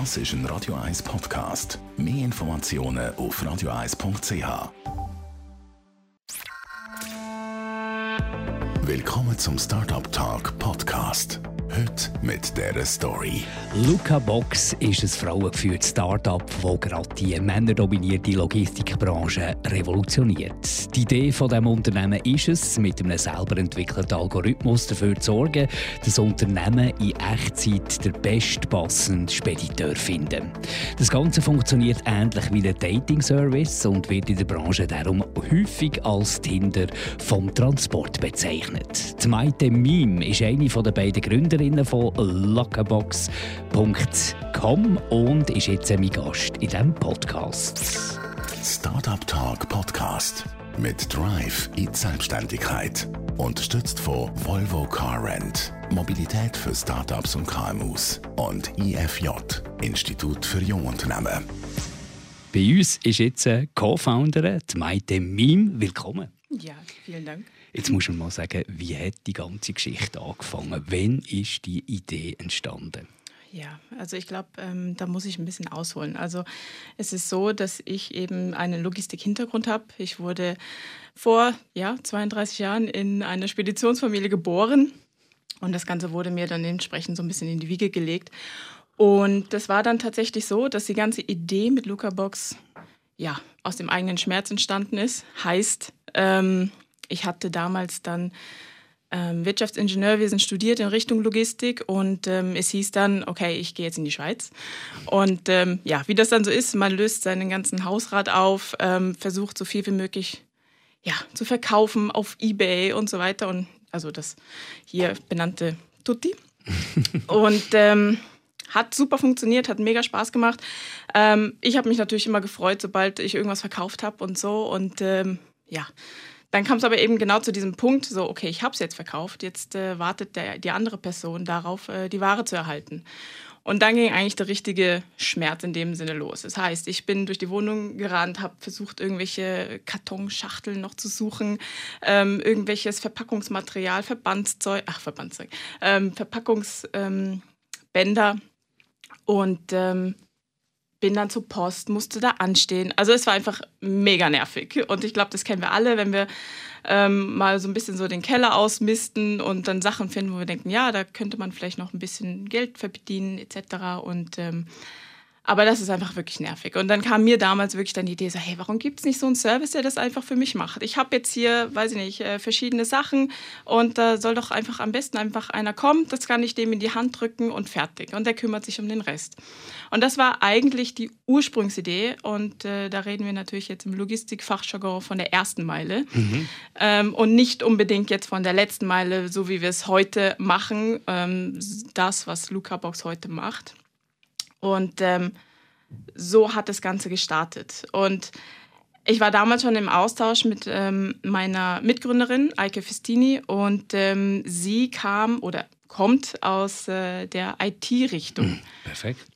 Das ist ein Radio 1 Podcast. Mehr Informationen auf radio1.ch. Willkommen zum Startup Talk Podcast. Heute mit dieser Story. Luca Box ist ein frauengeführtes Start-up, das gerade die männerdominierte Logistikbranche revolutioniert. Die Idee von dem Unternehmen ist es, mit einem selber entwickelten Algorithmus dafür zu sorgen, dass Unternehmen in Echtzeit den bestpassenden Spediteur finden. Das Ganze funktioniert ähnlich wie ein Dating-Service und wird in der Branche darum häufig als Tinder vom Transport bezeichnet. Die Maite Mime ist eine der beiden Gründerinnen von Lockerbox.com und ist jetzt mein Gast in diesem Podcast. Startup Talk Podcast mit Drive in die Selbstständigkeit. Unterstützt von Volvo Car Rent, Mobilität für Startups und KMUs und IFJ, Institut für Jungunternehmen. Bei uns ist jetzt Co-Founderin, Maite Mim. Willkommen. Ja, vielen Dank. Jetzt muss man mal sagen, wie hat die ganze Geschichte angefangen? Wann ist die Idee entstanden? Ja, also ich glaube, ähm, da muss ich ein bisschen ausholen. Also es ist so, dass ich eben einen Logistik-Hintergrund habe. Ich wurde vor ja, 32 Jahren in einer Speditionsfamilie geboren und das Ganze wurde mir dann entsprechend so ein bisschen in die Wiege gelegt. Und das war dann tatsächlich so, dass die ganze Idee mit Luca Box ja, aus dem eigenen Schmerz entstanden ist. Heißt, ähm, ich hatte damals dann Wirtschaftsingenieurwesen studiert in Richtung Logistik und ähm, es hieß dann, okay, ich gehe jetzt in die Schweiz. Und ähm, ja, wie das dann so ist, man löst seinen ganzen Hausrat auf, ähm, versucht so viel wie möglich ja, zu verkaufen auf Ebay und so weiter. Und also das hier benannte Tutti. und ähm, hat super funktioniert, hat mega Spaß gemacht. Ähm, ich habe mich natürlich immer gefreut, sobald ich irgendwas verkauft habe und so. Und ja, dann kam es aber eben genau zu diesem Punkt, so, okay, ich habe es jetzt verkauft, jetzt äh, wartet der, die andere Person darauf, äh, die Ware zu erhalten. Und dann ging eigentlich der richtige Schmerz in dem Sinne los. Das heißt, ich bin durch die Wohnung gerannt, habe versucht, irgendwelche Kartonschachteln noch zu suchen, ähm, irgendwelches Verpackungsmaterial, Verbandszeug, ach, Verbandszeug, ähm, Verpackungsbänder. Ähm, und ähm, bin dann zur Post, musste da anstehen. Also es war einfach mega nervig. Und ich glaube, das kennen wir alle, wenn wir ähm, mal so ein bisschen so den Keller ausmisten und dann Sachen finden, wo wir denken, ja, da könnte man vielleicht noch ein bisschen Geld verdienen etc. Und ähm, aber das ist einfach wirklich nervig. Und dann kam mir damals wirklich dann die Idee, so, hey, warum gibt es nicht so einen Service, der das einfach für mich macht? Ich habe jetzt hier, weiß ich nicht, äh, verschiedene Sachen und da soll doch einfach am besten einfach einer kommen, das kann ich dem in die Hand drücken und fertig. Und der kümmert sich um den Rest. Und das war eigentlich die Ursprungsidee. Und äh, da reden wir natürlich jetzt im Logistikfachjargon von der ersten Meile mhm. ähm, und nicht unbedingt jetzt von der letzten Meile, so wie wir es heute machen, ähm, das, was Luca Box heute macht. Und ähm, so hat das Ganze gestartet. Und ich war damals schon im Austausch mit ähm, meiner Mitgründerin, Eike Festini, und ähm, sie kam oder kommt aus äh, der IT-Richtung. Perfekt.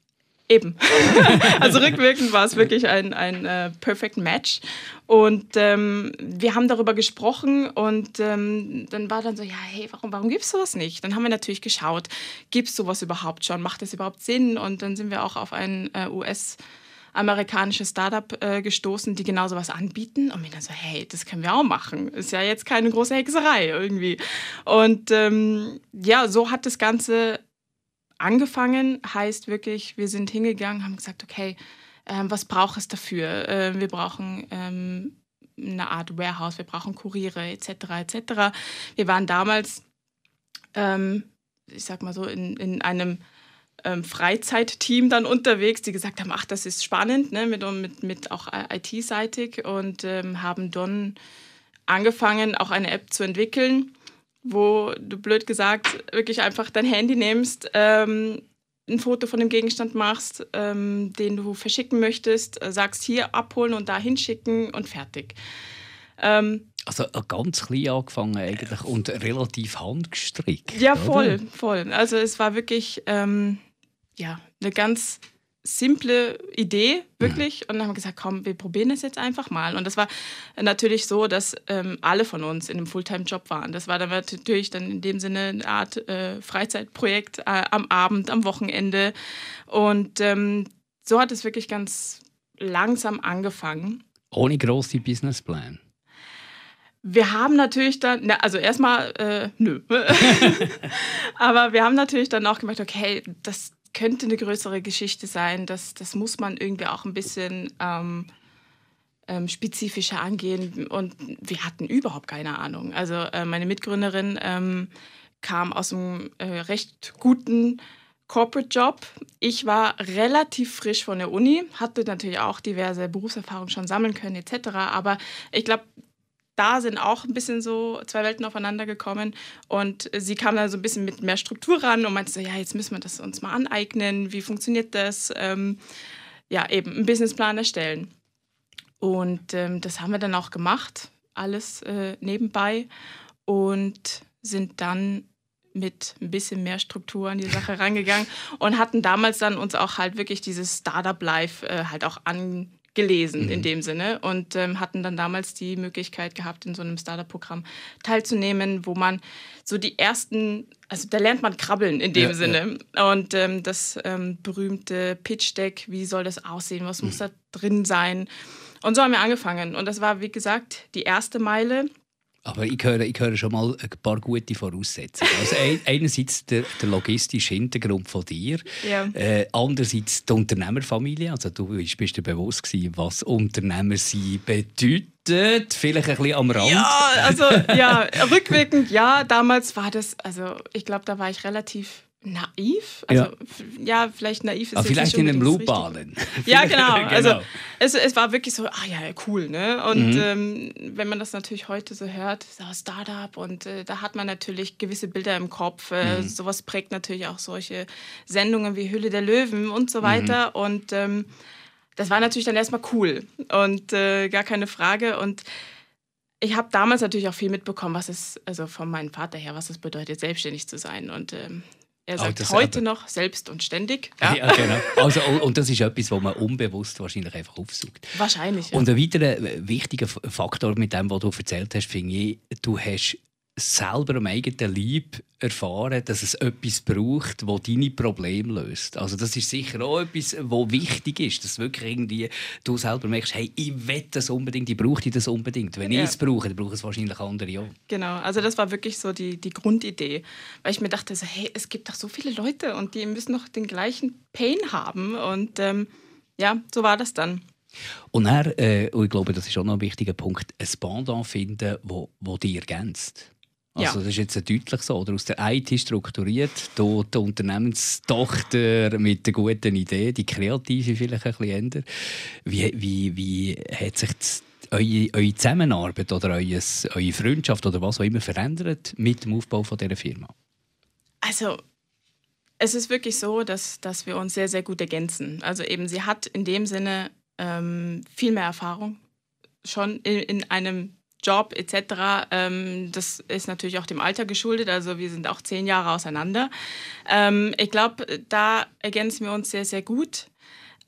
Eben. also rückwirkend war es wirklich ein, ein uh, Perfect Match. Und ähm, wir haben darüber gesprochen und ähm, dann war dann so, ja, hey, warum, warum gibt es sowas nicht? Dann haben wir natürlich geschaut, gibt es sowas überhaupt schon? Macht das überhaupt Sinn? Und dann sind wir auch auf ein äh, US- amerikanisches Startup äh, gestoßen, die genau sowas anbieten. Und mir dann so, hey, das können wir auch machen. Ist ja jetzt keine große Hexerei irgendwie. Und ähm, ja, so hat das Ganze angefangen heißt wirklich, wir sind hingegangen, haben gesagt, okay, ähm, was braucht es dafür? Äh, wir brauchen ähm, eine Art Warehouse, wir brauchen Kuriere etc. etc. Wir waren damals, ähm, ich sag mal so, in, in einem ähm, Freizeitteam dann unterwegs, die gesagt haben, ach, das ist spannend, ne, mit, mit, mit auch IT-seitig und ähm, haben dann angefangen, auch eine App zu entwickeln wo du blöd gesagt wirklich einfach dein Handy nimmst, ähm, ein Foto von dem Gegenstand machst, ähm, den du verschicken möchtest, äh, sagst hier abholen und da hinschicken und fertig. Ähm, also ganz klein angefangen eigentlich und relativ handgestrickt. Ja, voll, oder? voll. Also es war wirklich ähm, ja, eine ganz simple Idee, wirklich. Mhm. Und dann haben wir gesagt, komm, wir probieren es jetzt einfach mal. Und das war natürlich so, dass ähm, alle von uns in einem Fulltime-Job waren. Das war dann natürlich dann in dem Sinne eine Art äh, Freizeitprojekt äh, am Abend, am Wochenende. Und ähm, so hat es wirklich ganz langsam angefangen. Ohne große Businessplan. Wir haben natürlich dann, na, also erstmal, äh, nö. Aber wir haben natürlich dann auch gemerkt, okay, das könnte eine größere Geschichte sein. Das, das muss man irgendwie auch ein bisschen ähm, ähm, spezifischer angehen. Und wir hatten überhaupt keine Ahnung. Also äh, meine Mitgründerin ähm, kam aus einem äh, recht guten Corporate Job. Ich war relativ frisch von der Uni, hatte natürlich auch diverse Berufserfahrungen schon sammeln können etc. Aber ich glaube, da sind auch ein bisschen so zwei Welten aufeinander gekommen. Und sie kam da so ein bisschen mit mehr Struktur ran und meinte so, ja, jetzt müssen wir das uns mal aneignen. Wie funktioniert das? Ähm, ja, eben einen Businessplan erstellen. Und ähm, das haben wir dann auch gemacht, alles äh, nebenbei. Und sind dann mit ein bisschen mehr Struktur an die Sache rangegangen und hatten damals dann uns auch halt wirklich dieses Startup Life äh, halt auch an gelesen mhm. in dem Sinne und ähm, hatten dann damals die Möglichkeit gehabt, in so einem Startup-Programm teilzunehmen, wo man so die ersten, also da lernt man krabbeln in dem ja, Sinne. Ja. Und ähm, das ähm, berühmte Pitch-Deck, wie soll das aussehen, was mhm. muss da drin sein? Und so haben wir angefangen. Und das war, wie gesagt, die erste Meile. Aber ich höre, ich höre schon mal ein paar gute Voraussetzungen. Also einerseits der, der logistische Hintergrund von dir, ja. äh, andererseits die Unternehmerfamilie. Also du bist dir bewusst gewesen, was Unternehmer sein bedeutet. Vielleicht ein bisschen am Rand. Ja, also ja, rückwirkend ja. Damals war das, also ich glaube, da war ich relativ naiv. Also ja, ja vielleicht naiv ist Aber vielleicht in einem Loopbahnen. Ja, genau. genau. Also es, es war wirklich so, ah ja, cool, ne? Und mhm. ähm, wenn man das natürlich heute so hört, so Startup und äh, da hat man natürlich gewisse Bilder im Kopf. Äh, mhm. Sowas prägt natürlich auch solche Sendungen wie Hülle der Löwen und so weiter. Mhm. Und ähm, das war natürlich dann erstmal cool und äh, gar keine Frage. Und ich habe damals natürlich auch viel mitbekommen, was es, also von meinem Vater her, was es bedeutet, selbstständig zu sein. Und ähm, er sagt oh, heute noch selbst und ständig. Ja. ja. genau. Also, und das ist etwas, was man unbewusst wahrscheinlich einfach aufsucht. Wahrscheinlich. Ja. Und ein weiterer äh, wichtiger Faktor mit dem, was du erzählt hast, finde ich, du hast selber am eigenen Leib erfahren, dass es etwas braucht, das deine Probleme löst. Also das ist sicher auch etwas, was wichtig ist, dass wirklich irgendwie du selber merkst, hey, ich will das unbedingt, ich brauche das unbedingt. Wenn ja. ich es brauche, dann brauchen es wahrscheinlich andere auch. Genau, also das war wirklich so die, die Grundidee, weil ich mir dachte, so, hey, es gibt doch so viele Leute und die müssen doch den gleichen Pain haben und ähm, ja, so war das dann. Und dann, äh, ich glaube, das ist auch noch ein wichtiger Punkt, ein Pendant finden, wo, wo dich ergänzt. Also ja. das ist jetzt deutlich so. Oder aus der IT strukturiert, hier die Unternehmenstochter mit der guten Idee, die kreative vielleicht ein bisschen ändern. Wie, wie, wie hat sich das eure, eure Zusammenarbeit oder eure, eure Freundschaft oder was auch immer verändert mit dem Aufbau von dieser Firma? Also, es ist wirklich so, dass, dass wir uns sehr, sehr gut ergänzen. Also eben, sie hat in dem Sinne ähm, viel mehr Erfahrung schon in, in einem Job etc. Ähm, das ist natürlich auch dem Alter geschuldet. Also wir sind auch zehn Jahre auseinander. Ähm, ich glaube, da ergänzen wir uns sehr, sehr gut.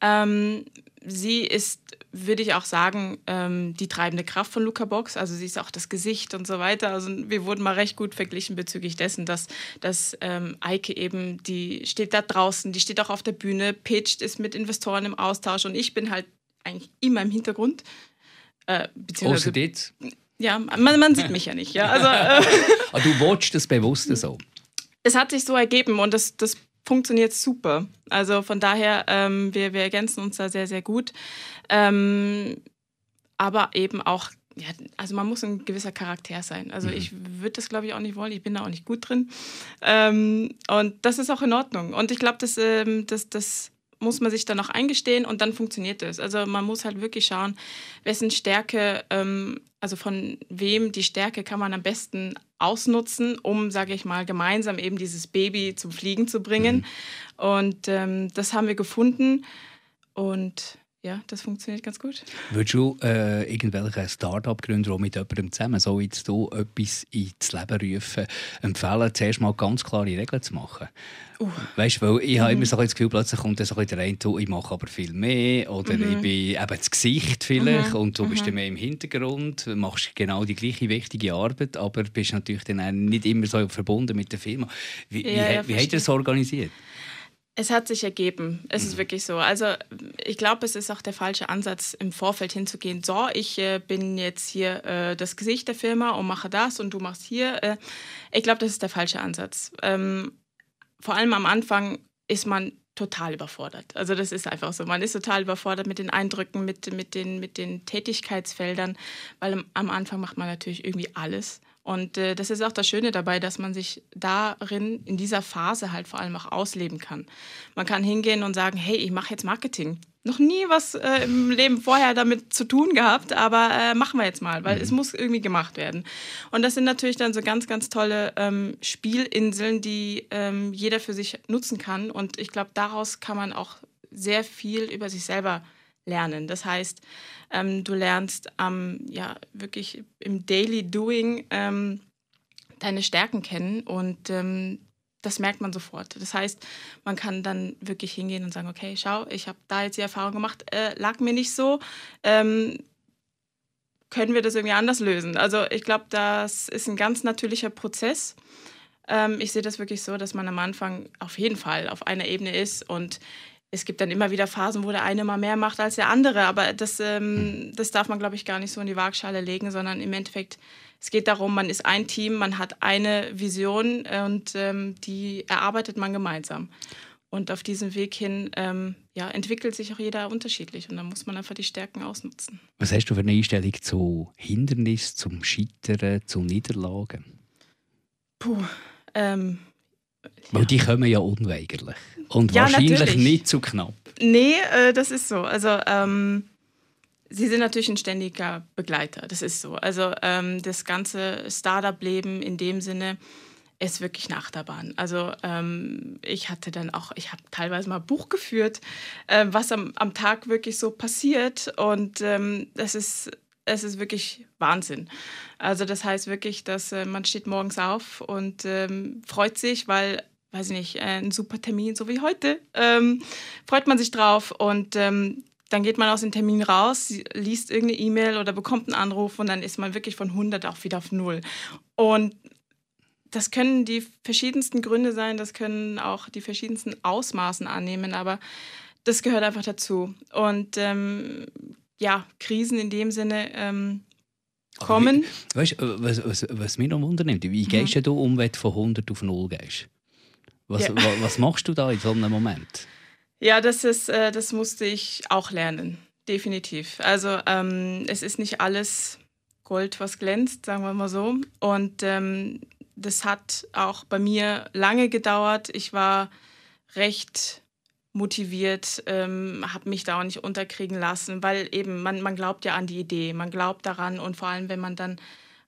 Ähm, sie ist, würde ich auch sagen, ähm, die treibende Kraft von Luca Box. Also sie ist auch das Gesicht und so weiter. Also wir wurden mal recht gut verglichen bezüglich dessen, dass, dass ähm, Eike eben, die steht da draußen, die steht auch auf der Bühne, pitcht, ist mit Investoren im Austausch und ich bin halt eigentlich immer im Hintergrund. Äh, beziehungsweise, ja, man, man, sieht mich ja nicht. Ja. Also, äh, ah, du watchst das bewusst so? Es hat sich so ergeben und das, das funktioniert super. Also von daher, ähm, wir, wir ergänzen uns da sehr, sehr gut. Ähm, aber eben auch, ja, also man muss ein gewisser Charakter sein. Also mhm. ich würde das, glaube ich, auch nicht wollen. Ich bin da auch nicht gut drin. Ähm, und das ist auch in Ordnung. Und ich glaube, das, ähm, das, das muss man sich dann auch eingestehen und dann funktioniert es. Also man muss halt wirklich schauen, wessen Stärke, ähm, also von wem die Stärke kann man am besten ausnutzen, um, sage ich mal, gemeinsam eben dieses Baby zum Fliegen zu bringen. Mhm. Und ähm, das haben wir gefunden und ja, das funktioniert ganz gut. Würdest du äh, irgendwelche Start-up-Gründer mit jemandem zusammen, so jetzt du etwas ins Leben rufen, empfehlen, zuerst mal ganz klare Regeln zu machen? Uh. Weißt du, weil ich mhm. habe immer so das Gefühl, plötzlich kommt dann so der eine, ich mache aber viel mehr oder mhm. ich bin eben das Gesicht vielleicht mhm. und du bist mhm. dann mehr im Hintergrund, machst genau die gleiche wichtige Arbeit, aber bist natürlich dann nicht immer so verbunden mit der Firma. Wie, ja, wie, ja, wie habt ihr das organisiert? Es hat sich ergeben. Es ist mhm. wirklich so. Also ich glaube, es ist auch der falsche Ansatz, im Vorfeld hinzugehen. So, ich äh, bin jetzt hier äh, das Gesicht der Firma und mache das und du machst hier. Äh, ich glaube, das ist der falsche Ansatz. Ähm, vor allem am Anfang ist man total überfordert. Also das ist einfach so. Man ist total überfordert mit den Eindrücken, mit, mit, den, mit den Tätigkeitsfeldern, weil am Anfang macht man natürlich irgendwie alles. Und äh, das ist auch das Schöne dabei, dass man sich darin in dieser Phase halt vor allem auch ausleben kann. Man kann hingehen und sagen, hey, ich mache jetzt Marketing. Noch nie was äh, im Leben vorher damit zu tun gehabt, aber äh, machen wir jetzt mal, weil mhm. es muss irgendwie gemacht werden. Und das sind natürlich dann so ganz, ganz tolle ähm, Spielinseln, die ähm, jeder für sich nutzen kann. Und ich glaube, daraus kann man auch sehr viel über sich selber lernen. Das heißt, ähm, du lernst ähm, ja wirklich im Daily Doing ähm, deine Stärken kennen und ähm, das merkt man sofort. Das heißt, man kann dann wirklich hingehen und sagen, okay, schau, ich habe da jetzt die Erfahrung gemacht, äh, lag mir nicht so. Ähm, können wir das irgendwie anders lösen? Also ich glaube, das ist ein ganz natürlicher Prozess. Ähm, ich sehe das wirklich so, dass man am Anfang auf jeden Fall auf einer Ebene ist und es gibt dann immer wieder Phasen, wo der eine mal mehr macht als der andere, aber das, ähm, hm. das darf man, glaube ich, gar nicht so in die Waagschale legen, sondern im Endeffekt, es geht darum, man ist ein Team, man hat eine Vision und ähm, die erarbeitet man gemeinsam. Und auf diesem Weg hin ähm, ja, entwickelt sich auch jeder unterschiedlich und dann muss man einfach die Stärken ausnutzen. Was hast du für eine Einstellung zu Hindernissen, zum Scheitern, zu Niederlagen? Puh, ähm, weil die kommen ja unweigerlich. Und ja, wahrscheinlich natürlich. nicht zu knapp. Nee, äh, das ist so. Also, ähm, sie sind natürlich ein ständiger Begleiter. Das ist so. Also, ähm, das ganze Startup-Leben in dem Sinne ist wirklich eine Achterbahn. Also, ähm, ich hatte dann auch, ich habe teilweise mal Buch geführt, äh, was am, am Tag wirklich so passiert. Und ähm, das ist es ist wirklich Wahnsinn. Also das heißt wirklich, dass äh, man steht morgens auf und ähm, freut sich, weil, weiß ich nicht, äh, ein super Termin, so wie heute, ähm, freut man sich drauf und ähm, dann geht man aus dem Termin raus, liest irgendeine E-Mail oder bekommt einen Anruf und dann ist man wirklich von 100 auch wieder auf Null. Und das können die verschiedensten Gründe sein, das können auch die verschiedensten Ausmaßen annehmen, aber das gehört einfach dazu. Und ähm, ja, Krisen in dem Sinne ähm, kommen. Wie, weißt du, was, was, was mich noch wundert, wie gehst mhm. du um, wenn du von 100 auf 0 gehst? Was, ja. was machst du da in so einem Moment? Ja, das, ist, äh, das musste ich auch lernen, definitiv. Also ähm, es ist nicht alles Gold, was glänzt, sagen wir mal so. Und ähm, das hat auch bei mir lange gedauert. Ich war recht motiviert, ähm, habe mich da auch nicht unterkriegen lassen, weil eben man, man glaubt ja an die Idee, man glaubt daran und vor allem, wenn man dann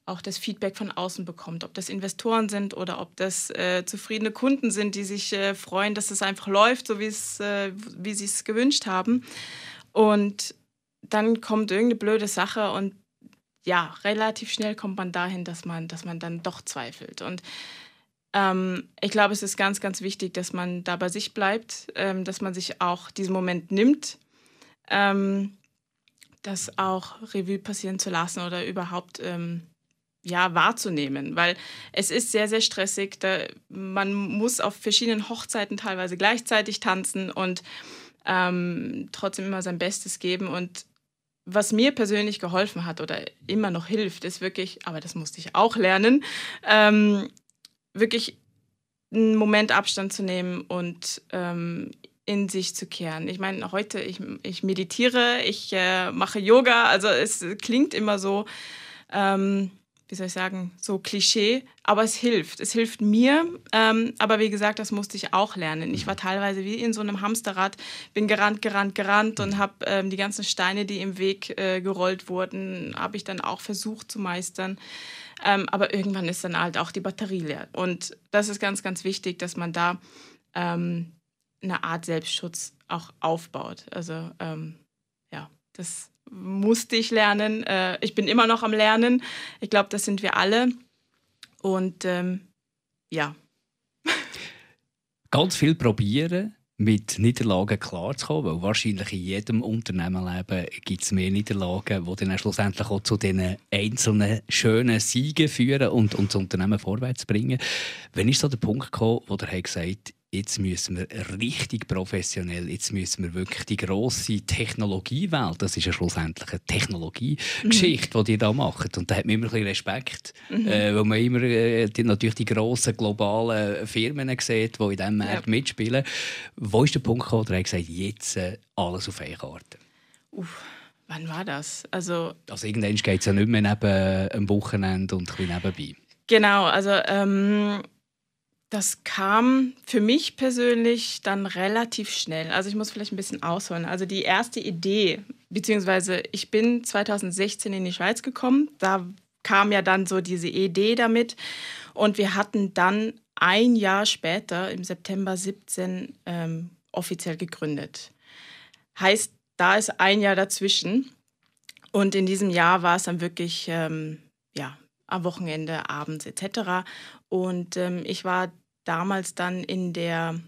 auch das Feedback von außen bekommt, ob das Investoren sind oder ob das äh, zufriedene Kunden sind, die sich äh, freuen, dass es einfach läuft, so äh, wie sie es gewünscht haben. Und dann kommt irgendeine blöde Sache und ja, relativ schnell kommt man dahin, dass man, dass man dann doch zweifelt. Und ähm, ich glaube, es ist ganz, ganz wichtig, dass man da bei sich bleibt, ähm, dass man sich auch diesen Moment nimmt, ähm, das auch Revue passieren zu lassen oder überhaupt ähm, ja, wahrzunehmen, weil es ist sehr, sehr stressig. Da, man muss auf verschiedenen Hochzeiten teilweise gleichzeitig tanzen und ähm, trotzdem immer sein Bestes geben. Und was mir persönlich geholfen hat oder immer noch hilft, ist wirklich, aber das musste ich auch lernen, ähm, wirklich einen Moment Abstand zu nehmen und ähm, in sich zu kehren. Ich meine, heute, ich, ich meditiere, ich äh, mache Yoga, also es klingt immer so, ähm, wie soll ich sagen, so Klischee, aber es hilft. Es hilft mir, ähm, aber wie gesagt, das musste ich auch lernen. Ich war teilweise wie in so einem Hamsterrad, bin gerannt, gerannt, gerannt und habe ähm, die ganzen Steine, die im Weg äh, gerollt wurden, habe ich dann auch versucht zu meistern. Ähm, aber irgendwann ist dann halt auch die Batterie leer. Und das ist ganz, ganz wichtig, dass man da ähm, eine Art Selbstschutz auch aufbaut. Also ähm, Das musste ich lernen. Äh, ich bin immer noch am Lernen. Ich glaube, das sind wir alle. Und ähm, ja. Ganz viel probieren, mit Niederlagen klarzukommen, weil wahrscheinlich in jedem Unternehmenleben gibt es mehr Niederlagen, die dann schlussendlich auch zu diesen einzelnen schönen Siegen führen und, und das Unternehmen vorwärts bringen. Wann ist so der Punkt gekommen, wo der gesagt hat, jetzt müssen wir richtig professionell, jetzt müssen wir wirklich die grosse Technologiewelt, das ist ja schlussendlich eine Technologiegeschichte, mhm. die ihr da macht. Und da hat man immer ein bisschen Respekt, mhm. äh, weil man immer äh, die, natürlich die grossen globalen Firmen sieht, die in diesem Markt ja. mitspielen. Wo ist der Punkt gekommen, wo er gesagt jetzt äh, alles auf eine Karte? Uff. Wann war das? Also, also irgendwann geht es ja nicht mehr neben am Wochenende und ein bisschen nebenbei. Genau, also ähm, das kam für mich persönlich dann relativ schnell. Also ich muss vielleicht ein bisschen ausholen. Also die erste Idee, beziehungsweise ich bin 2016 in die Schweiz gekommen. Da kam ja dann so diese Idee damit. Und wir hatten dann ein Jahr später, im September 17, ähm, offiziell gegründet. Heißt, da ist ein Jahr dazwischen. Und in diesem Jahr war es dann wirklich, ähm, ja, am Wochenende, abends etc. Und ähm, ich war damals dann in der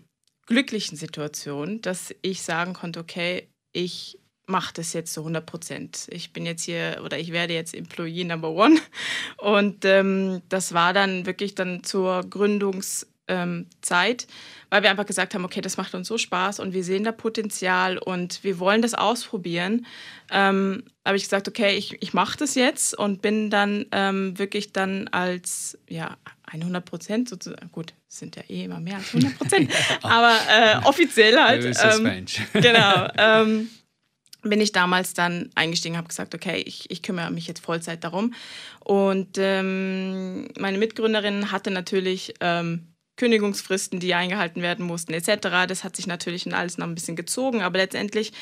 glücklichen Situation, dass ich sagen konnte, okay, ich mache das jetzt zu 100 Prozent. Ich bin jetzt hier oder ich werde jetzt Employee Number One. Und ähm, das war dann wirklich dann zur Gründungszeit, ähm, weil wir einfach gesagt haben, okay, das macht uns so Spaß und wir sehen da Potenzial und wir wollen das ausprobieren. Ähm, habe ich gesagt, okay, ich, ich mache das jetzt und bin dann ähm, wirklich dann als ja, 100 Prozent sozusagen, gut, sind ja eh immer mehr als 100 Prozent, aber äh, offiziell halt. Ähm, genau. Ähm, bin ich damals dann eingestiegen, habe gesagt, okay, ich, ich kümmere mich jetzt Vollzeit darum. Und ähm, meine Mitgründerin hatte natürlich ähm, Kündigungsfristen, die eingehalten werden mussten, etc. Das hat sich natürlich in alles noch ein bisschen gezogen, aber letztendlich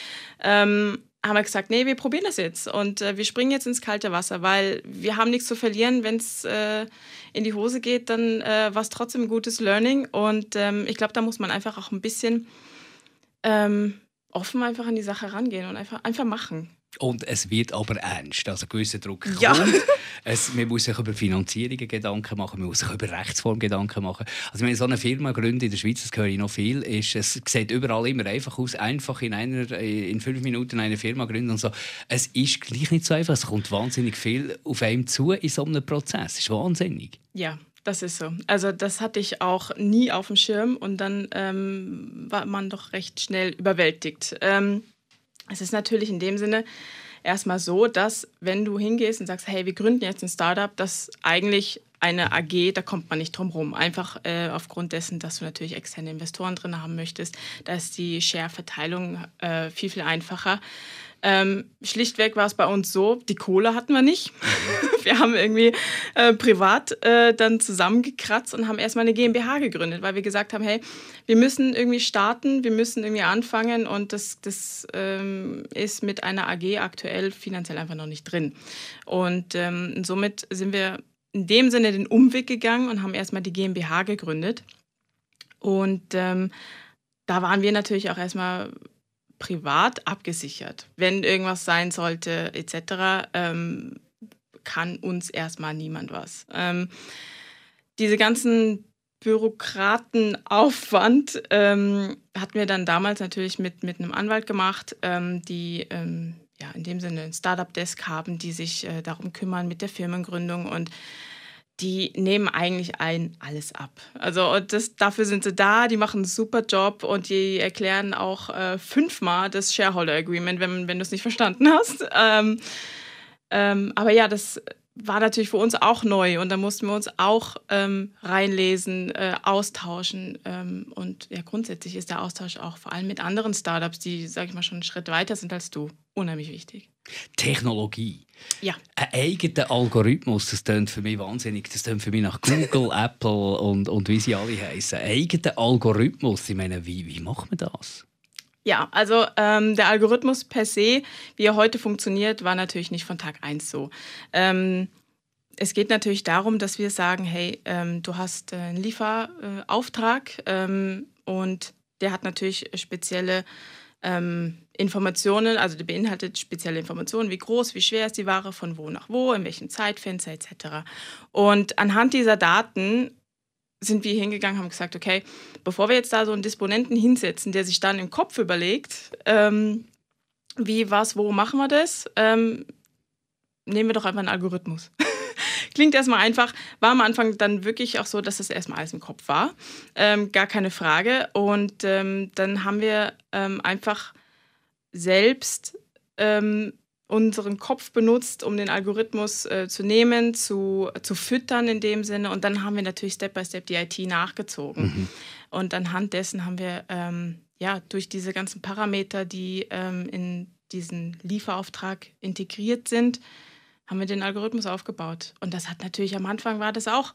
ähm, haben wir gesagt, nee, wir probieren das jetzt und äh, wir springen jetzt ins kalte Wasser, weil wir haben nichts zu verlieren. Wenn es äh, in die Hose geht, dann äh, war es trotzdem ein gutes Learning und ähm, ich glaube, da muss man einfach auch ein bisschen ähm, offen einfach an die Sache rangehen und einfach, einfach machen. Und es wird aber ernst. Also gewisser Druck ja. kommt. Es, man muss sich über Finanzierungen Gedanken machen, man muss sich über Rechtsform Gedanken machen. Also wenn so eine Firma gründe in der Schweiz, das höre ich noch viel, ist, es sieht überall immer einfach aus, einfach in, einer, in fünf Minuten eine Firma gründen und so. Es ist gleich nicht so einfach. Es kommt wahnsinnig viel auf einem zu in so einem Prozess. Das ist wahnsinnig. Ja, das ist so. Also das hatte ich auch nie auf dem Schirm und dann ähm, war man doch recht schnell überwältigt. Ähm, es ist natürlich in dem Sinne erstmal so, dass wenn du hingehst und sagst, hey, wir gründen jetzt ein Startup, das eigentlich eine AG, da kommt man nicht drum rum. Einfach äh, aufgrund dessen, dass du natürlich externe Investoren drin haben möchtest. Da ist die Share-Verteilung äh, viel, viel einfacher. Ähm, schlichtweg war es bei uns so, die Kohle hatten wir nicht. wir haben irgendwie äh, privat äh, dann zusammengekratzt und haben erstmal eine GmbH gegründet, weil wir gesagt haben, hey, wir müssen irgendwie starten, wir müssen irgendwie anfangen und das, das ähm, ist mit einer AG aktuell finanziell einfach noch nicht drin. Und ähm, somit sind wir in dem Sinne den Umweg gegangen und haben erstmal die GmbH gegründet. Und ähm, da waren wir natürlich auch erstmal privat abgesichert. Wenn irgendwas sein sollte, etc., ähm, kann uns erstmal niemand was. Ähm, diese ganzen Bürokratenaufwand ähm, hatten wir dann damals natürlich mit, mit einem Anwalt gemacht, ähm, die ähm, ja, in dem Sinne ein Startup-Desk haben, die sich äh, darum kümmern mit der Firmengründung und die nehmen eigentlich ein alles ab. Also das, dafür sind sie da, die machen einen super Job und die erklären auch äh, fünfmal das Shareholder Agreement, wenn, wenn du es nicht verstanden hast. Ähm, ähm, aber ja, das war natürlich für uns auch neu und da mussten wir uns auch ähm, reinlesen, äh, austauschen. Ähm, und ja, grundsätzlich ist der Austausch auch vor allem mit anderen Startups, die, sage ich mal, schon einen Schritt weiter sind als du, unheimlich wichtig. Technologie. Ja. Ein eigener Algorithmus, das klingt für mich wahnsinnig. Das klingt für mich nach Google, Apple und, und wie sie alle heißen. Ein eigener Algorithmus, ich meine, wie, wie macht man das? Ja, also ähm, der Algorithmus per se, wie er heute funktioniert, war natürlich nicht von Tag 1 so. Ähm, es geht natürlich darum, dass wir sagen, hey, ähm, du hast äh, einen Lieferauftrag ähm, und der hat natürlich spezielle ähm, Informationen, also die beinhaltet spezielle Informationen, wie groß, wie schwer ist die Ware, von wo nach wo, in welchem Zeitfenster etc. Und anhand dieser Daten sind wir hingegangen, haben gesagt, okay, bevor wir jetzt da so einen Disponenten hinsetzen, der sich dann im Kopf überlegt, ähm, wie, was, wo machen wir das, ähm, nehmen wir doch einfach einen Algorithmus. Klingt erstmal einfach, war am Anfang dann wirklich auch so, dass das erstmal alles im Kopf war. Ähm, gar keine Frage. Und ähm, dann haben wir ähm, einfach selbst ähm, unseren Kopf benutzt, um den Algorithmus äh, zu nehmen, zu, zu füttern in dem Sinne. Und dann haben wir natürlich Step by Step die IT nachgezogen. Mhm. Und anhand dessen haben wir ähm, ja durch diese ganzen Parameter, die ähm, in diesen Lieferauftrag integriert sind, haben wir den Algorithmus aufgebaut. Und das hat natürlich am Anfang war das auch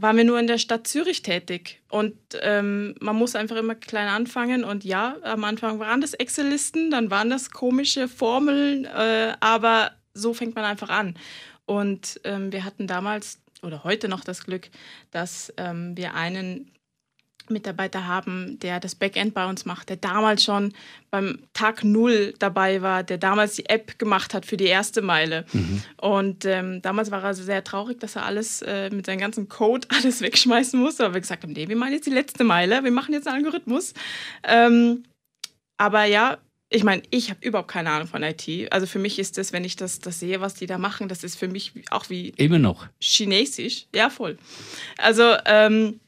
waren wir nur in der Stadt Zürich tätig. Und ähm, man muss einfach immer klein anfangen. Und ja, am Anfang waren das Excel-Listen, dann waren das komische Formeln, äh, aber so fängt man einfach an. Und ähm, wir hatten damals oder heute noch das Glück, dass ähm, wir einen Mitarbeiter haben, der das Backend bei uns macht, der damals schon beim Tag Null dabei war, der damals die App gemacht hat für die erste Meile. Mhm. Und ähm, damals war er sehr traurig, dass er alles äh, mit seinem ganzen Code alles wegschmeißen musste. Aber wir gesagt haben, nee, wir machen jetzt die letzte Meile, wir machen jetzt einen Algorithmus. Ähm, aber ja, ich meine, ich habe überhaupt keine Ahnung von IT. Also für mich ist das, wenn ich das, das sehe, was die da machen, das ist für mich auch wie... Immer noch. Chinesisch. Ja, voll. Also... Ähm,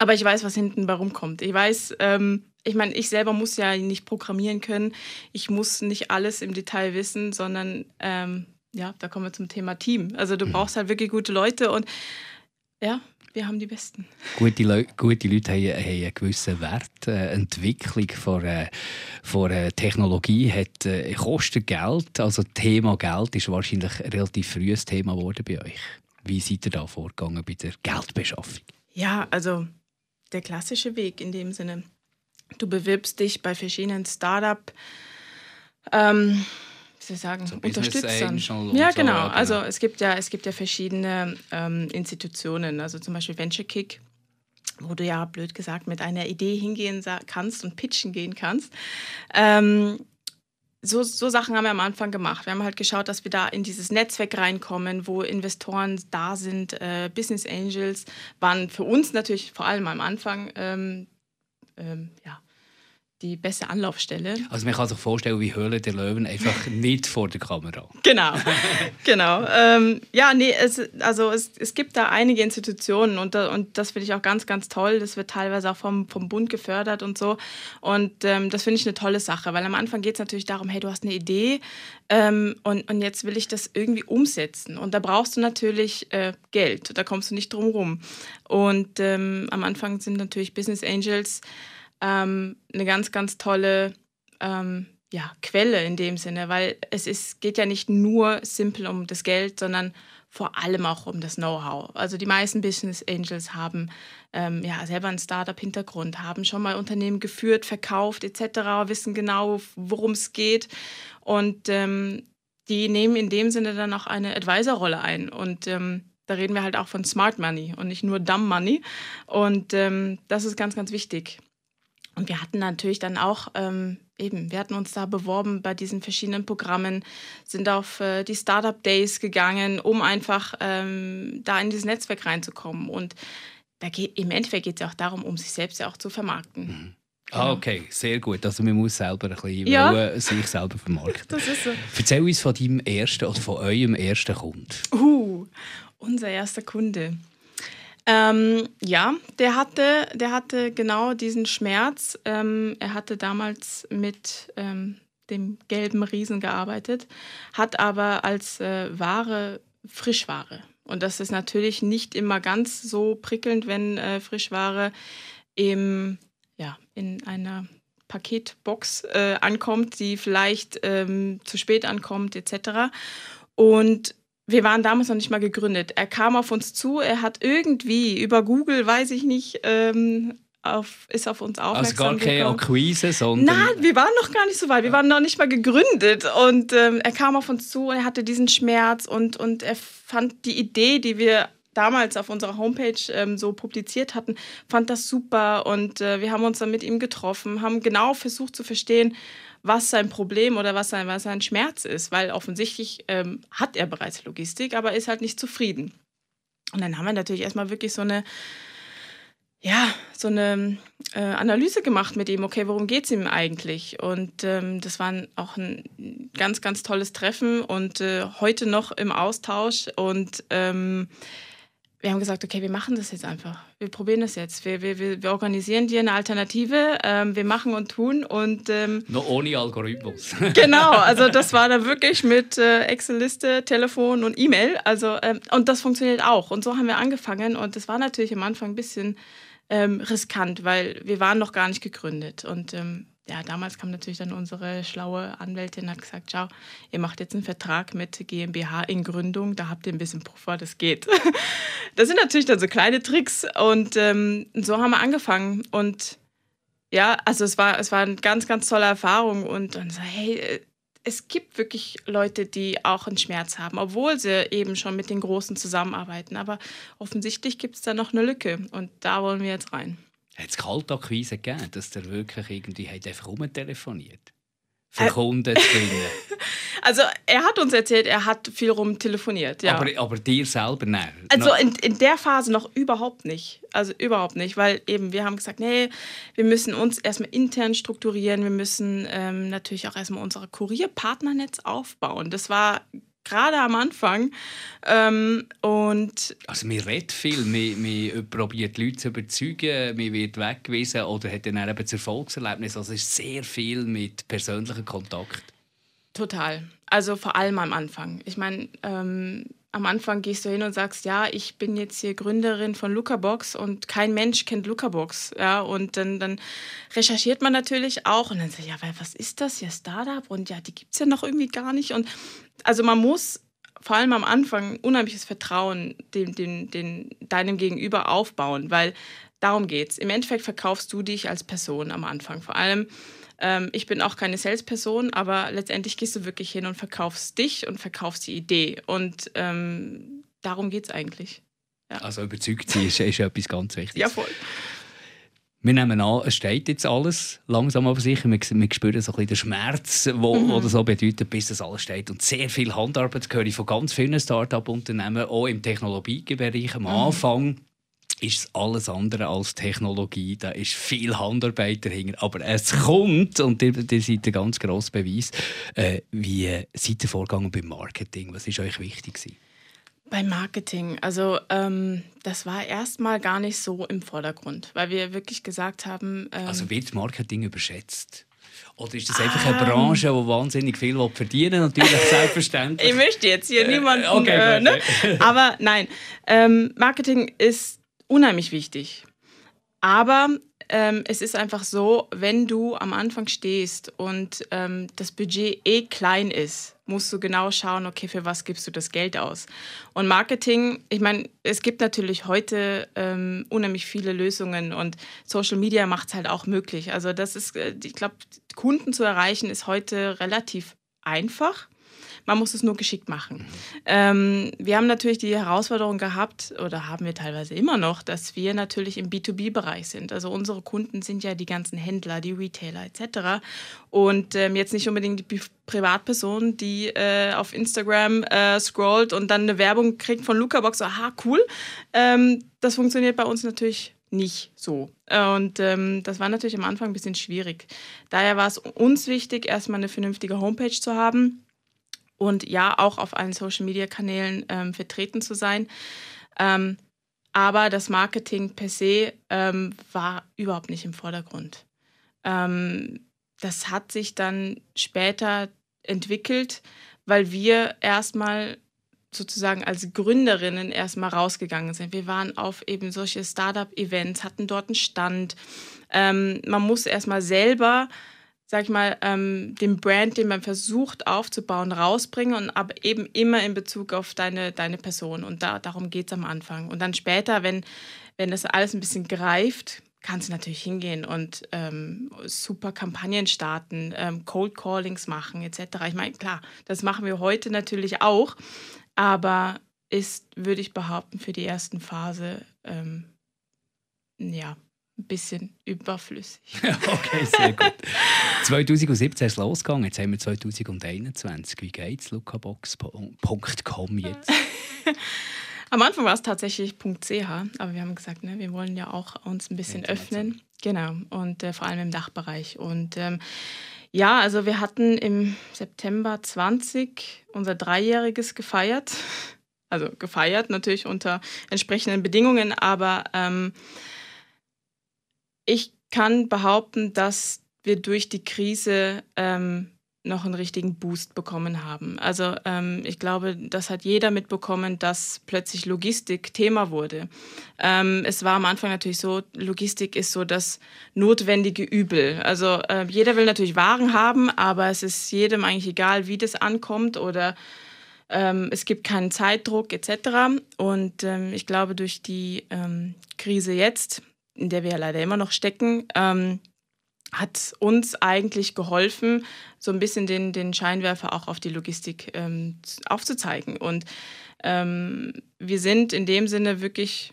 aber ich weiß, was hinten bei rumkommt. Ich weiß, ähm, ich meine, ich selber muss ja nicht programmieren können. Ich muss nicht alles im Detail wissen, sondern ähm, ja, da kommen wir zum Thema Team. Also du mhm. brauchst halt wirklich gute Leute und ja, wir haben die Besten. Gute, Le gute Leute haben, haben einen gewissen Wert. Äh, Entwicklung von, äh, von äh, Technologie hat, äh, kostet Geld. Also Thema Geld ist wahrscheinlich ein relativ frühes Thema geworden bei euch. Wie seid ihr da vorgegangen bei der Geldbeschaffung? Ja, also der klassische Weg in dem Sinne. Du bewirbst dich bei verschiedenen Startup ähm, wie sagen, so Unterstützern. Ja, genau. So, also es gibt ja, es gibt ja verschiedene ähm, Institutionen, also zum Beispiel Venture Kick, wo du ja blöd gesagt mit einer Idee hingehen kannst und pitchen gehen kannst. Ähm, so, so Sachen haben wir am Anfang gemacht. Wir haben halt geschaut, dass wir da in dieses Netzwerk reinkommen, wo Investoren da sind. Äh, Business Angels waren für uns natürlich vor allem am Anfang ähm, ähm, ja, die beste Anlaufstelle. Also man kann sich vorstellen, wie Höhle der Löwen einfach nicht vor der Kamera. Genau, genau. Ähm, ja, nee, es, also es, es gibt da einige Institutionen und, und das finde ich auch ganz, ganz toll. Das wird teilweise auch vom, vom Bund gefördert und so. Und ähm, das finde ich eine tolle Sache, weil am Anfang geht es natürlich darum, hey, du hast eine Idee ähm, und, und jetzt will ich das irgendwie umsetzen. Und da brauchst du natürlich äh, Geld, da kommst du nicht drum rum. Und ähm, am Anfang sind natürlich Business Angels ähm, eine ganz, ganz tolle ähm, ja, Quelle in dem Sinne, weil es ist, geht ja nicht nur simpel um das Geld, sondern vor allem auch um das Know-how. Also die meisten Business Angels haben ähm, ja selber einen Startup-Hintergrund, haben schon mal Unternehmen geführt, verkauft etc., wissen genau, worum es geht und ähm, die nehmen in dem Sinne dann auch eine Advisor-Rolle ein und ähm, da reden wir halt auch von Smart Money und nicht nur Dumb Money und ähm, das ist ganz, ganz wichtig. Und wir hatten natürlich dann auch ähm, eben, wir hatten uns da beworben bei diesen verschiedenen Programmen, sind auf äh, die Startup Days gegangen, um einfach ähm, da in dieses Netzwerk reinzukommen. Und da geht, im Endeffekt geht es ja auch darum, um sich selbst ja auch zu vermarkten. Mhm. Ah, genau. okay, sehr gut. Also man muss selber ein bisschen ja. wollen, sich selber vermarkten. das ist so. Erzähl uns von deinem ersten oder von eurem ersten Kunden. Uh, unser erster Kunde. Ähm, ja, der hatte, der hatte genau diesen Schmerz. Ähm, er hatte damals mit ähm, dem gelben Riesen gearbeitet, hat aber als äh, Ware Frischware. Und das ist natürlich nicht immer ganz so prickelnd, wenn äh, Frischware im, ja, in einer Paketbox äh, ankommt, die vielleicht ähm, zu spät ankommt, etc. Und wir waren damals noch nicht mal gegründet. Er kam auf uns zu, er hat irgendwie über Google, weiß ich nicht, ähm, auf, ist auf uns aufmerksam Also gar keine Akquise, sondern... Nein, wir waren noch gar nicht so weit. Wir waren noch nicht mal gegründet. Und ähm, er kam auf uns zu und er hatte diesen Schmerz und, und er fand die Idee, die wir damals auf unserer Homepage ähm, so publiziert hatten, fand das super und äh, wir haben uns dann mit ihm getroffen, haben genau versucht zu verstehen, was sein Problem oder was sein, was sein Schmerz ist, weil offensichtlich ähm, hat er bereits Logistik, aber ist halt nicht zufrieden. Und dann haben wir natürlich erstmal wirklich so eine ja, so eine äh, Analyse gemacht mit ihm, okay, worum geht es ihm eigentlich? Und ähm, das war auch ein ganz, ganz tolles Treffen und äh, heute noch im Austausch. Und ähm, wir haben gesagt, okay, wir machen das jetzt einfach. Wir probieren das jetzt. Wir, wir, wir organisieren dir eine Alternative. Ähm, wir machen und tun. Und, ähm, Noch ohne Algorithmus. genau, also das war dann wirklich mit äh, Excel-Liste, Telefon und E-Mail. Also, ähm, und das funktioniert auch. Und so haben wir angefangen. Und das war natürlich am Anfang ein bisschen ähm, riskant, weil wir waren noch gar nicht gegründet. Und ähm, ja, damals kam natürlich dann unsere schlaue Anwältin und hat gesagt, schau, ihr macht jetzt einen Vertrag mit GmbH in Gründung, da habt ihr ein bisschen Puffer, das geht. das sind natürlich dann so kleine Tricks und ähm, so haben wir angefangen und ja, also es war, es war eine ganz, ganz tolle Erfahrung und dann so, hey, es gibt wirklich Leute, die auch einen Schmerz haben, obwohl sie eben schon mit den Großen zusammenarbeiten. Aber offensichtlich gibt es da noch eine Lücke und da wollen wir jetzt rein. Hat es Kaltakquise gegeben, dass der wirklich irgendwie hat einfach rumtelefoniert? Für äh, Kunden zu gewinnen? Also er hat uns erzählt, er hat viel rum telefoniert. Ja. Aber, aber dir selber nicht? Also in, in der Phase noch überhaupt nicht. Also überhaupt nicht, weil eben wir haben gesagt, nee, wir müssen uns erstmal intern strukturieren, wir müssen ähm, natürlich auch erstmal unser Kurierpartnernetz aufbauen. Das war gerade am Anfang. Ähm, und also man redet viel, man, man probiert Leute zu überzeugen, man wird weggewiesen oder hat dann eben das Erfolgserlebnis. Also es ist sehr viel mit persönlichem Kontakt. Total. Also vor allem am Anfang. Ich meine, ähm, am Anfang gehst du hin und sagst, ja, ich bin jetzt hier Gründerin von Lucabox und kein Mensch kennt Lucabox. Ja, und dann, dann recherchiert man natürlich auch und dann sagt, ja, was ist das hier, Startup? Und ja, die gibt es ja noch irgendwie gar nicht. Und also man muss vor allem am Anfang unheimliches Vertrauen dem, dem, dem, deinem Gegenüber aufbauen, weil darum geht es. Im Endeffekt verkaufst du dich als Person am Anfang. Vor allem ähm, ich bin auch keine Salesperson, aber letztendlich gehst du wirklich hin und verkaufst dich und verkaufst die Idee. Und ähm, darum geht es eigentlich. Ja. Also überzeugt sie ist, ist etwas ganz Wichtiges. Ja, voll. Wir nehmen an, es steht jetzt alles langsam aber sicher. Wir, wir spüren so ein bisschen den Schmerz, wo, mhm. wo das so bedeutet, bis das alles steht. Und sehr viel Handarbeit höre ich von ganz vielen Start-up-Unternehmen, auch im Technologiebereich am mhm. Anfang ist es alles andere als Technologie. Da ist viel Handarbeit dahinter. Aber es kommt, und ihr, ihr seid ein ganz grosser Beweis, äh, wie seid ihr vorgegangen beim Marketing? Was ist euch wichtig gewesen? Beim Marketing, also ähm, das war erstmal gar nicht so im Vordergrund, weil wir wirklich gesagt haben. Ähm, also wird Marketing überschätzt? Oder ist das einfach eine Branche, die wahnsinnig viel verdienen Natürlich, selbstverständlich. ich möchte jetzt hier äh, niemanden. Okay, äh, ne? Aber nein, ähm, Marketing ist unheimlich wichtig. Aber ähm, es ist einfach so, wenn du am Anfang stehst und ähm, das Budget eh klein ist, musst du genau schauen, okay, für was gibst du das Geld aus. Und Marketing, ich meine, es gibt natürlich heute ähm, unheimlich viele Lösungen und Social Media macht es halt auch möglich. Also das ist, äh, ich glaube, Kunden zu erreichen ist heute relativ einfach. Man muss es nur geschickt machen. Ähm, wir haben natürlich die Herausforderung gehabt, oder haben wir teilweise immer noch, dass wir natürlich im B2B-Bereich sind. Also unsere Kunden sind ja die ganzen Händler, die Retailer etc. Und ähm, jetzt nicht unbedingt die Privatperson, die äh, auf Instagram äh, scrollt und dann eine Werbung kriegt von Lucabox. Aha, cool. Ähm, das funktioniert bei uns natürlich nicht so. Und ähm, das war natürlich am Anfang ein bisschen schwierig. Daher war es uns wichtig, erstmal eine vernünftige Homepage zu haben und ja, auch auf allen Social-Media-Kanälen ähm, vertreten zu sein. Ähm, aber das Marketing per se ähm, war überhaupt nicht im Vordergrund. Ähm, das hat sich dann später entwickelt, weil wir erstmal sozusagen als Gründerinnen erstmal rausgegangen sind. Wir waren auf eben solche Startup-Events, hatten dort einen Stand. Ähm, man muss erstmal selber sag ich mal, ähm, den Brand, den man versucht aufzubauen, rausbringen und aber eben immer in Bezug auf deine, deine Person. Und da, darum geht es am Anfang. Und dann später, wenn, wenn das alles ein bisschen greift, kannst du natürlich hingehen und ähm, super Kampagnen starten, ähm, Cold Callings machen etc. Ich meine, klar, das machen wir heute natürlich auch, aber ist, würde ich behaupten, für die ersten Phase ähm, ja, ein bisschen überflüssig. okay, sehr gut. 2017 ist es losgegangen, jetzt haben wir 2021. Wie geht es? lucabox.com jetzt? Am Anfang war es tatsächlich .ch, aber wir haben gesagt, ne, wir wollen ja auch uns ein bisschen öffnen. Genau, und äh, vor allem im Dachbereich. Und ähm, ja, also wir hatten im September 20 unser Dreijähriges gefeiert. Also gefeiert natürlich unter entsprechenden Bedingungen, aber ähm, ich kann behaupten, dass wir durch die Krise ähm, noch einen richtigen Boost bekommen haben. Also ähm, ich glaube, das hat jeder mitbekommen, dass plötzlich Logistik Thema wurde. Ähm, es war am Anfang natürlich so, Logistik ist so das notwendige Übel. Also äh, jeder will natürlich Waren haben, aber es ist jedem eigentlich egal, wie das ankommt oder ähm, es gibt keinen Zeitdruck etc. Und ähm, ich glaube, durch die ähm, Krise jetzt, in der wir ja leider immer noch stecken, ähm, hat uns eigentlich geholfen, so ein bisschen den, den Scheinwerfer auch auf die Logistik ähm, aufzuzeigen. Und ähm, wir sind in dem Sinne wirklich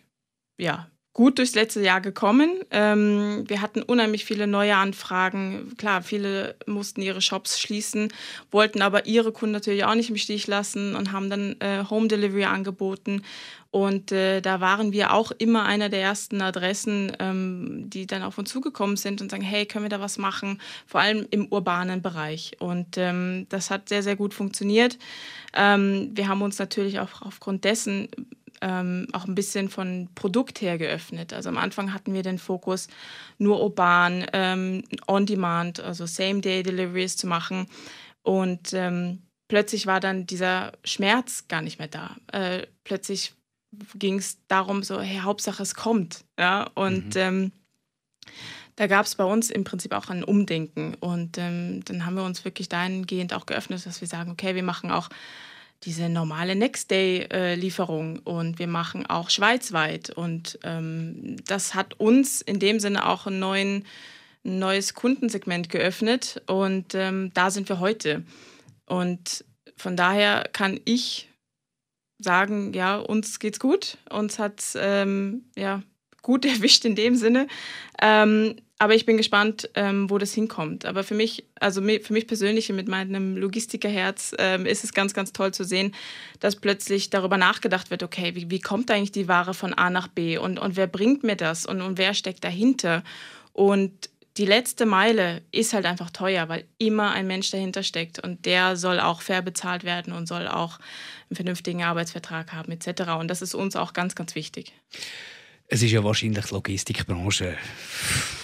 ja, gut durchs letzte Jahr gekommen. Ähm, wir hatten unheimlich viele neue Anfragen. Klar, viele mussten ihre Shops schließen, wollten aber ihre Kunden natürlich auch nicht im Stich lassen und haben dann äh, Home Delivery angeboten. Und äh, da waren wir auch immer einer der ersten Adressen, ähm, die dann auf uns zugekommen sind und sagen, hey, können wir da was machen? Vor allem im urbanen Bereich. Und ähm, das hat sehr, sehr gut funktioniert. Ähm, wir haben uns natürlich auch aufgrund dessen ähm, auch ein bisschen von Produkt her geöffnet. Also am Anfang hatten wir den Fokus nur urban, ähm, on-demand, also Same-Day-Deliveries zu machen. Und ähm, plötzlich war dann dieser Schmerz gar nicht mehr da. Äh, plötzlich ging es darum, so, hey, Hauptsache es kommt. Ja? Und mhm. Ähm, da gab es bei uns im Prinzip auch ein Umdenken. Und ähm, dann haben wir uns wirklich dahingehend auch geöffnet, dass wir sagen, okay, wir machen auch diese normale Next-Day-Lieferung und wir machen auch schweizweit. Und ähm, das hat uns in dem Sinne auch einen neuen, ein neues Kundensegment geöffnet und ähm, da sind wir heute. Und von daher kann ich sagen, ja, uns geht's gut. Uns hat ähm, ja gut erwischt in dem Sinne. Ähm, aber ich bin gespannt, ähm, wo das hinkommt. Aber für mich, also für mich persönlich mit meinem Logistikerherz ähm, ist es ganz, ganz toll zu sehen, dass plötzlich darüber nachgedacht wird, okay, wie, wie kommt eigentlich die Ware von A nach B und, und wer bringt mir das und, und wer steckt dahinter? Und die letzte Meile ist halt einfach teuer, weil immer ein Mensch dahinter steckt und der soll auch fair bezahlt werden und soll auch einen vernünftigen Arbeitsvertrag haben etc. Und das ist uns auch ganz, ganz wichtig. Es ist ja wahrscheinlich die Logistikbranche,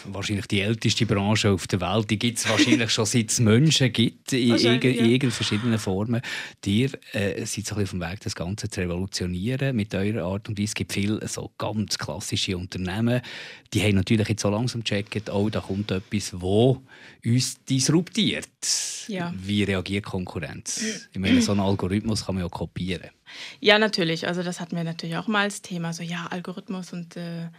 wahrscheinlich die älteste Branche auf der Welt. Die gibt es wahrscheinlich schon seit es Menschen gibt, in, in, ja. verschiedenen Formen. Ihr äh, seid so ein bisschen auf dem Weg, das Ganze zu revolutionieren mit eurer Art und Weise. Es gibt viele so ganz klassische Unternehmen, die haben natürlich jetzt so langsam gecheckt, oh, da kommt etwas, wo uns disruptiert. Ja. Wie reagiert Konkurrenz? Ich meine, so einen Algorithmus kann man ja kopieren. Ja, natürlich. Also das hatten wir natürlich auch mal als Thema. So, ja, Algorithmus und äh,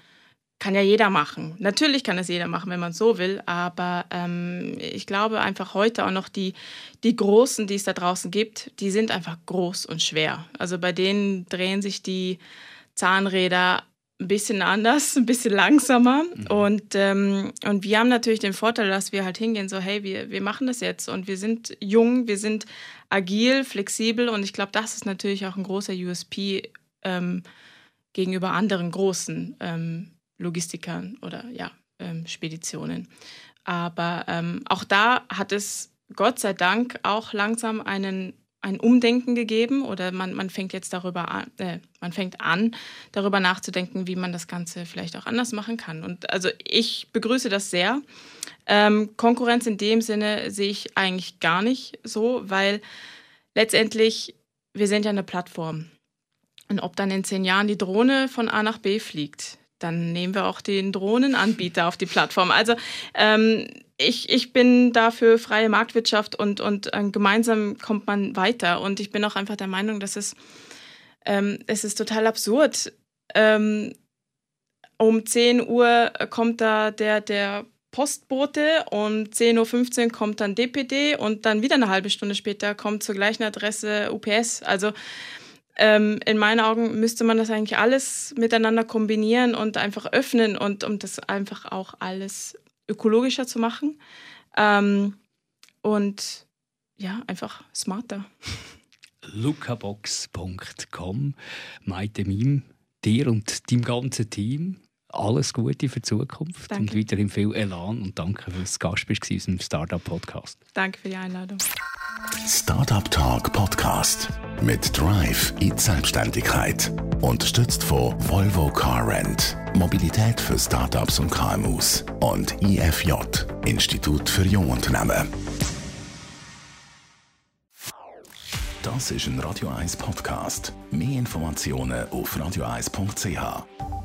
kann ja jeder machen. Natürlich kann es jeder machen, wenn man so will. Aber ähm, ich glaube einfach heute auch noch die, die Großen, die es da draußen gibt, die sind einfach groß und schwer. Also bei denen drehen sich die Zahnräder ein bisschen anders, ein bisschen langsamer. Mhm. Und, ähm, und wir haben natürlich den Vorteil, dass wir halt hingehen, so, hey, wir, wir machen das jetzt und wir sind jung, wir sind agil, flexibel und ich glaube, das ist natürlich auch ein großer USP ähm, gegenüber anderen großen ähm, Logistikern oder ja, ähm, Speditionen. Aber ähm, auch da hat es Gott sei Dank auch langsam einen ein Umdenken gegeben oder man, man fängt jetzt darüber an, äh, man fängt an, darüber nachzudenken, wie man das Ganze vielleicht auch anders machen kann. Und also ich begrüße das sehr. Ähm, Konkurrenz in dem Sinne sehe ich eigentlich gar nicht so, weil letztendlich, wir sind ja eine Plattform. Und ob dann in zehn Jahren die Drohne von A nach B fliegt, dann nehmen wir auch den Drohnenanbieter auf die Plattform. Also ähm, ich, ich bin dafür freie Marktwirtschaft und, und äh, gemeinsam kommt man weiter. Und ich bin auch einfach der Meinung, dass es, ähm, es ist total absurd. Ähm, um 10 Uhr kommt da der, der Postbote und 10.15 Uhr kommt dann DPD und dann wieder eine halbe Stunde später kommt zur gleichen Adresse UPS. Also ähm, in meinen Augen müsste man das eigentlich alles miteinander kombinieren und einfach öffnen und um das einfach auch alles ökologischer zu machen. Ähm, und ja, einfach smarter. lucabox.com. Meinte Mim, dir und deinem ganzen Team alles Gute für die Zukunft danke. und weiterhin viel Elan und danke fürs Gast bist in unserem Startup Podcast. Danke für die Einladung. Startup Talk Podcast mit Drive in Selbstständigkeit. Unterstützt von Volvo Car Rent. Mobilität für Startups und KMUs. Und IFJ, Institut für Jungunternehmen. Das ist ein Radio 1 Podcast. Mehr Informationen auf radio1.ch.